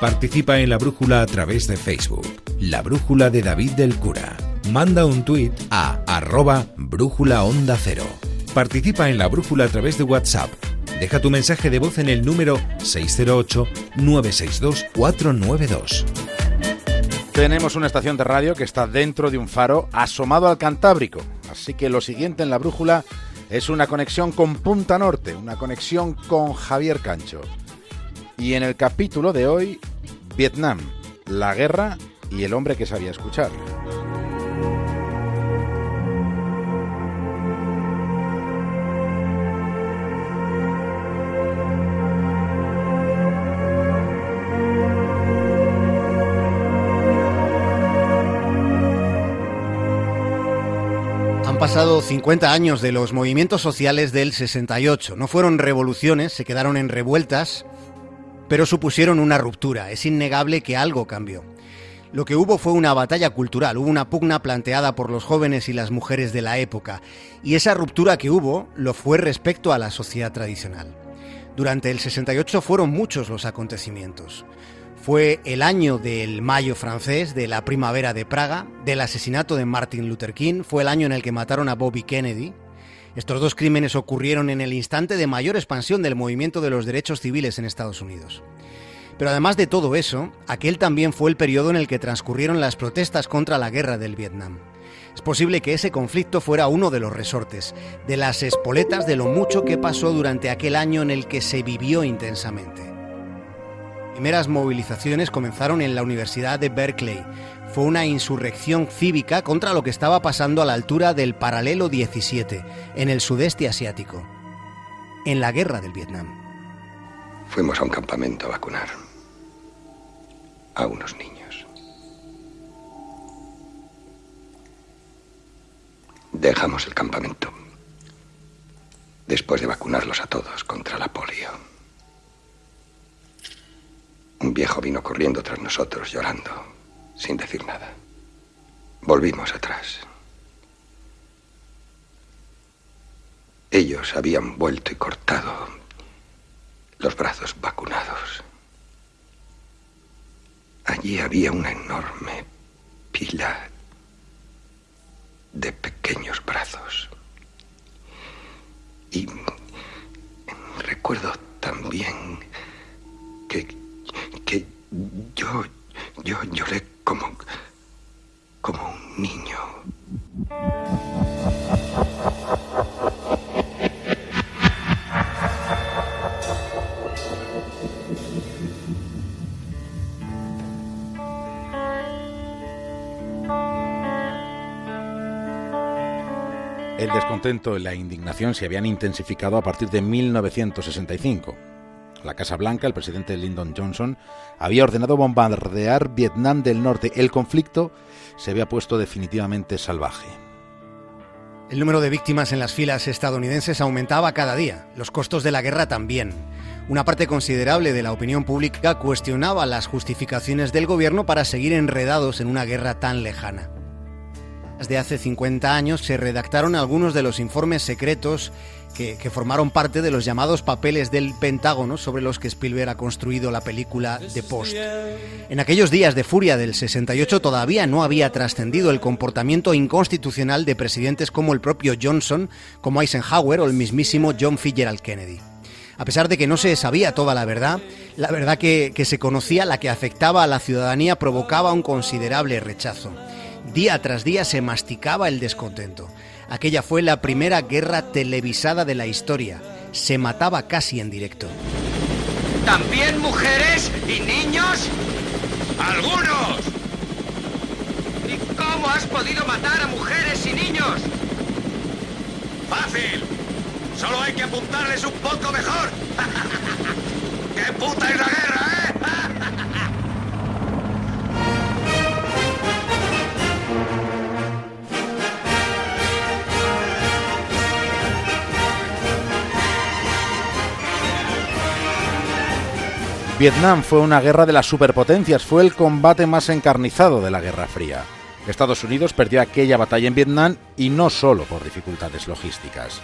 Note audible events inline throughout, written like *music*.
Participa en la brújula a través de Facebook. La brújula de David del Cura. Manda un tuit a arroba brújula onda cero. Participa en la brújula a través de WhatsApp. Deja tu mensaje de voz en el número 608-962-492. Tenemos una estación de radio que está dentro de un faro asomado al Cantábrico. Así que lo siguiente en la brújula es una conexión con Punta Norte, una conexión con Javier Cancho. Y en el capítulo de hoy, Vietnam, la guerra y el hombre que sabía escuchar. Han pasado 50 años de los movimientos sociales del 68. No fueron revoluciones, se quedaron en revueltas, pero supusieron una ruptura. Es innegable que algo cambió. Lo que hubo fue una batalla cultural, hubo una pugna planteada por los jóvenes y las mujeres de la época, y esa ruptura que hubo lo fue respecto a la sociedad tradicional. Durante el 68 fueron muchos los acontecimientos. Fue el año del Mayo francés, de la primavera de Praga, del asesinato de Martin Luther King, fue el año en el que mataron a Bobby Kennedy. Estos dos crímenes ocurrieron en el instante de mayor expansión del movimiento de los derechos civiles en Estados Unidos. Pero además de todo eso, aquel también fue el periodo en el que transcurrieron las protestas contra la guerra del Vietnam. Es posible que ese conflicto fuera uno de los resortes, de las espoletas de lo mucho que pasó durante aquel año en el que se vivió intensamente. Primeras movilizaciones comenzaron en la Universidad de Berkeley. Fue una insurrección cívica contra lo que estaba pasando a la altura del paralelo 17, en el sudeste asiático, en la guerra del Vietnam. Fuimos a un campamento a vacunar a unos niños. Dejamos el campamento después de vacunarlos a todos contra la polio. Un viejo vino corriendo tras nosotros llorando, sin decir nada. Volvimos atrás. Ellos habían vuelto y cortado los brazos vacunados. Allí había una enorme pila de pequeños brazos. Y recuerdo también que, que yo, yo lloré como, como un niño. El descontento y la indignación se habían intensificado a partir de 1965. La Casa Blanca, el presidente Lyndon Johnson, había ordenado bombardear Vietnam del Norte. El conflicto se había puesto definitivamente salvaje. El número de víctimas en las filas estadounidenses aumentaba cada día, los costos de la guerra también. Una parte considerable de la opinión pública cuestionaba las justificaciones del gobierno para seguir enredados en una guerra tan lejana. Desde hace 50 años se redactaron algunos de los informes secretos que, que, formaron parte de los llamados papeles del Pentágono sobre los que Spielberg ha construido la película The Post. En aquellos días de furia del 68 todavía no había trascendido el comportamiento inconstitucional de presidentes como el propio Johnson, como Eisenhower o el mismísimo John Fitzgerald Kennedy. A pesar de que no se sabía toda la verdad, la verdad que, que se conocía, la que afectaba a la ciudadanía, provocaba un considerable rechazo. Día tras día se masticaba el descontento. Aquella fue la primera guerra televisada de la historia. Se mataba casi en directo. ¿También mujeres y niños? ¡Algunos! ¿Y cómo has podido matar a mujeres y niños? Fácil. Solo hay que apuntarles un poco mejor. *laughs* ¡Qué puta es la guerra, eh! Vietnam fue una guerra de las superpotencias, fue el combate más encarnizado de la Guerra Fría. Estados Unidos perdió aquella batalla en Vietnam y no solo por dificultades logísticas.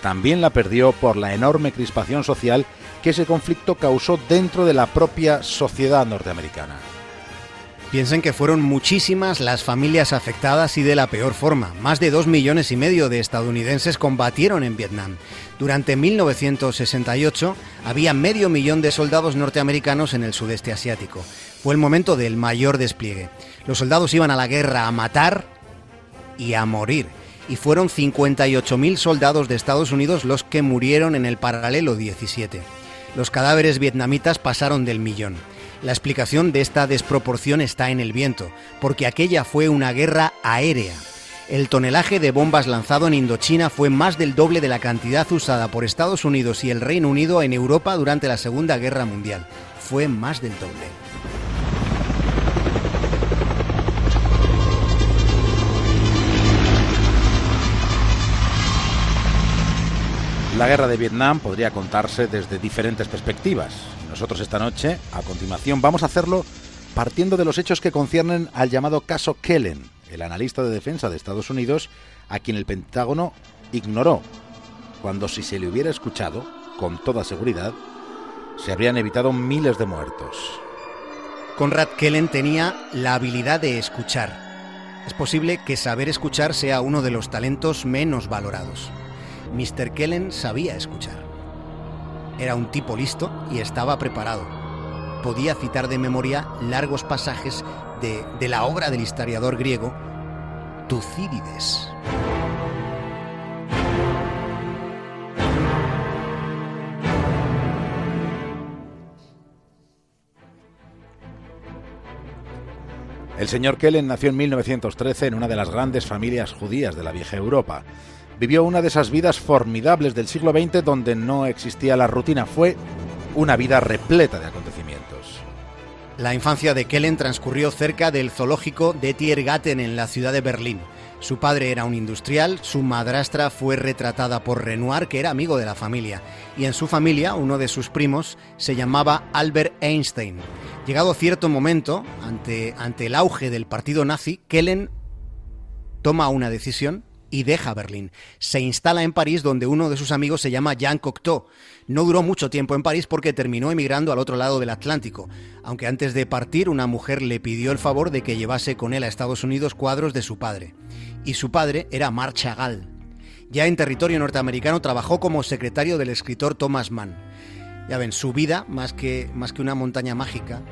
También la perdió por la enorme crispación social que ese conflicto causó dentro de la propia sociedad norteamericana. Piensen que fueron muchísimas las familias afectadas y de la peor forma. Más de dos millones y medio de estadounidenses combatieron en Vietnam. Durante 1968 había medio millón de soldados norteamericanos en el sudeste asiático. Fue el momento del mayor despliegue. Los soldados iban a la guerra a matar y a morir. Y fueron 58.000 soldados de Estados Unidos los que murieron en el paralelo 17. Los cadáveres vietnamitas pasaron del millón. La explicación de esta desproporción está en el viento, porque aquella fue una guerra aérea. El tonelaje de bombas lanzado en Indochina fue más del doble de la cantidad usada por Estados Unidos y el Reino Unido en Europa durante la Segunda Guerra Mundial. Fue más del doble. La guerra de Vietnam podría contarse desde diferentes perspectivas. Nosotros esta noche, a continuación, vamos a hacerlo partiendo de los hechos que conciernen al llamado caso Kellen, el analista de defensa de Estados Unidos, a quien el Pentágono ignoró, cuando si se le hubiera escuchado, con toda seguridad, se habrían evitado miles de muertos. Conrad Kellen tenía la habilidad de escuchar. Es posible que saber escuchar sea uno de los talentos menos valorados. Mr. Kellen sabía escuchar. Era un tipo listo y estaba preparado. Podía citar de memoria largos pasajes de, de la obra del historiador griego Tucídides. El señor Kellen nació en 1913 en una de las grandes familias judías de la vieja Europa. Vivió una de esas vidas formidables del siglo XX donde no existía la rutina. Fue una vida repleta de acontecimientos. La infancia de Kellen transcurrió cerca del zoológico de Tiergarten en la ciudad de Berlín. Su padre era un industrial, su madrastra fue retratada por Renoir, que era amigo de la familia, y en su familia uno de sus primos se llamaba Albert Einstein. Llegado cierto momento, ante, ante el auge del partido nazi, Kellen toma una decisión y deja Berlín. Se instala en París donde uno de sus amigos se llama Jean Cocteau. No duró mucho tiempo en París porque terminó emigrando al otro lado del Atlántico, aunque antes de partir una mujer le pidió el favor de que llevase con él a Estados Unidos cuadros de su padre. Y su padre era Marc Chagall. Ya en territorio norteamericano trabajó como secretario del escritor Thomas Mann. Ya ven, su vida, más que, más que una montaña mágica,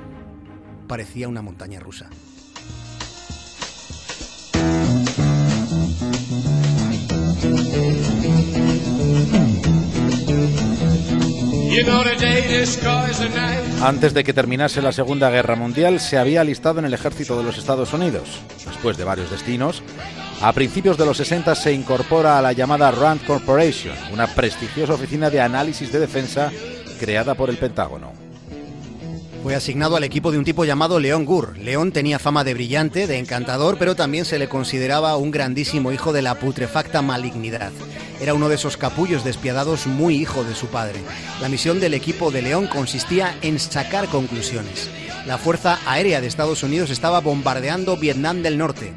parecía una montaña rusa. Antes de que terminase la Segunda Guerra Mundial, se había alistado en el ejército de los Estados Unidos. Después de varios destinos, a principios de los 60 se incorpora a la llamada Rand Corporation, una prestigiosa oficina de análisis de defensa creada por el Pentágono. Fue asignado al equipo de un tipo llamado León Gur. León tenía fama de brillante, de encantador, pero también se le consideraba un grandísimo hijo de la putrefacta malignidad. Era uno de esos capullos despiadados muy hijo de su padre. La misión del equipo de León consistía en sacar conclusiones. La Fuerza Aérea de Estados Unidos estaba bombardeando Vietnam del Norte.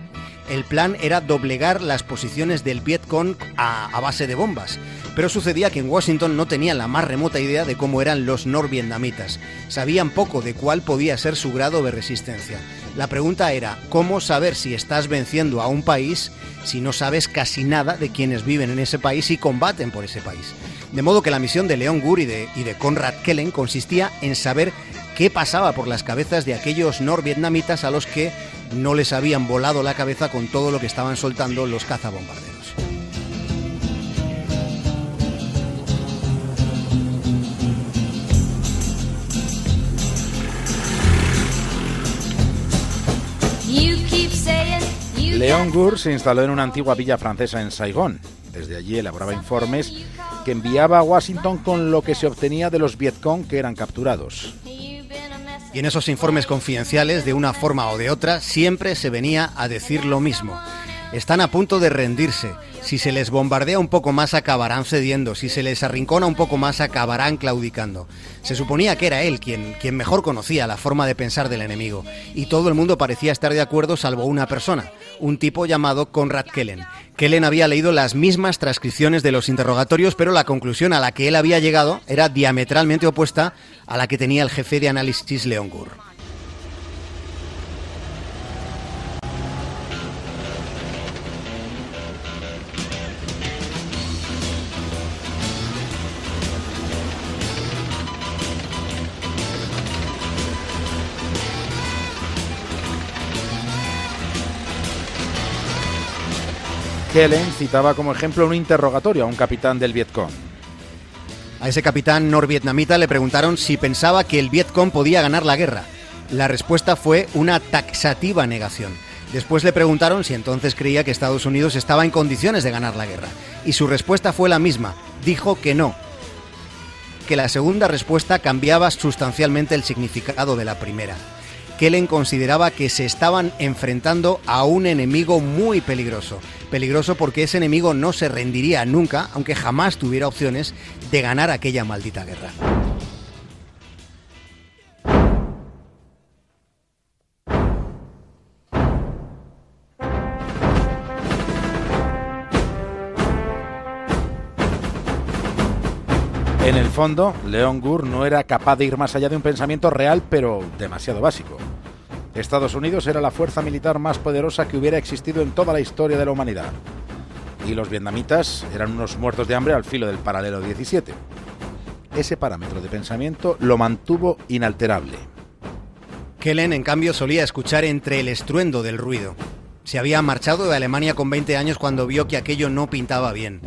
El plan era doblegar las posiciones del Vietcong a, a base de bombas. Pero sucedía que en Washington no tenían la más remota idea de cómo eran los norvietnamitas. Sabían poco de cuál podía ser su grado de resistencia. La pregunta era, ¿cómo saber si estás venciendo a un país si no sabes casi nada de quienes viven en ese país y combaten por ese país? De modo que la misión de Leon Gur y de Conrad Kellen consistía en saber qué pasaba por las cabezas de aquellos norvietnamitas a los que no les habían volado la cabeza con todo lo que estaban soltando los cazabombarderos. Leon Gur se instaló en una antigua villa francesa en Saigón. Desde allí elaboraba informes que enviaba a Washington con lo que se obtenía de los Vietcong que eran capturados. Y en esos informes confidenciales, de una forma o de otra, siempre se venía a decir lo mismo. Están a punto de rendirse. Si se les bombardea un poco más acabarán cediendo, si se les arrincona un poco más acabarán claudicando. Se suponía que era él quien, quien mejor conocía la forma de pensar del enemigo, y todo el mundo parecía estar de acuerdo salvo una persona, un tipo llamado Conrad Kellen. Kellen había leído las mismas transcripciones de los interrogatorios, pero la conclusión a la que él había llegado era diametralmente opuesta a la que tenía el jefe de análisis Leon Gur. Kellen citaba como ejemplo un interrogatorio a un capitán del Vietcong. A ese capitán norvietnamita le preguntaron si pensaba que el Vietcong podía ganar la guerra. La respuesta fue una taxativa negación. Después le preguntaron si entonces creía que Estados Unidos estaba en condiciones de ganar la guerra. Y su respuesta fue la misma. Dijo que no. Que la segunda respuesta cambiaba sustancialmente el significado de la primera. Kellen consideraba que se estaban enfrentando a un enemigo muy peligroso. Peligroso porque ese enemigo no se rendiría nunca, aunque jamás tuviera opciones de ganar aquella maldita guerra. En el fondo, Leon Gur no era capaz de ir más allá de un pensamiento real, pero demasiado básico. Estados Unidos era la fuerza militar más poderosa que hubiera existido en toda la historia de la humanidad. Y los vietnamitas eran unos muertos de hambre al filo del paralelo 17. Ese parámetro de pensamiento lo mantuvo inalterable. Kellen, en cambio, solía escuchar entre el estruendo del ruido. Se había marchado de Alemania con 20 años cuando vio que aquello no pintaba bien.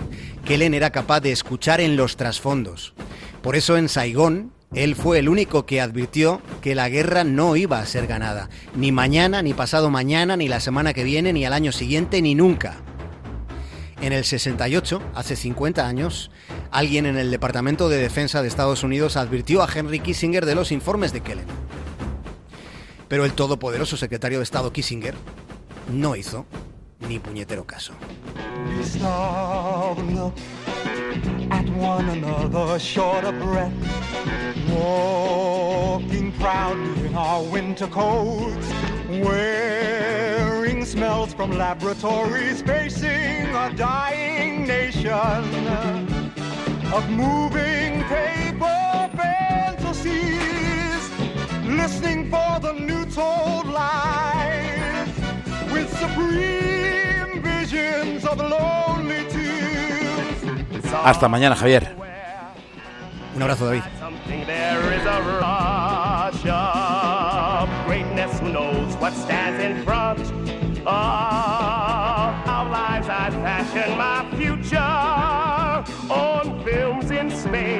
Kellen era capaz de escuchar en los trasfondos. Por eso en Saigón, él fue el único que advirtió que la guerra no iba a ser ganada. Ni mañana, ni pasado mañana, ni la semana que viene, ni al año siguiente, ni nunca. En el 68, hace 50 años, alguien en el Departamento de Defensa de Estados Unidos advirtió a Henry Kissinger de los informes de Kellen. Pero el todopoderoso secretario de Estado Kissinger no hizo ni puñetero caso. Walking proudly in our winter coats, wearing smells from laboratories, facing a dying nation of moving paper fantasies, listening for the new told lies with supreme visions of lonely tunes. Hasta mañana, Javier. Un abrazo, David. space.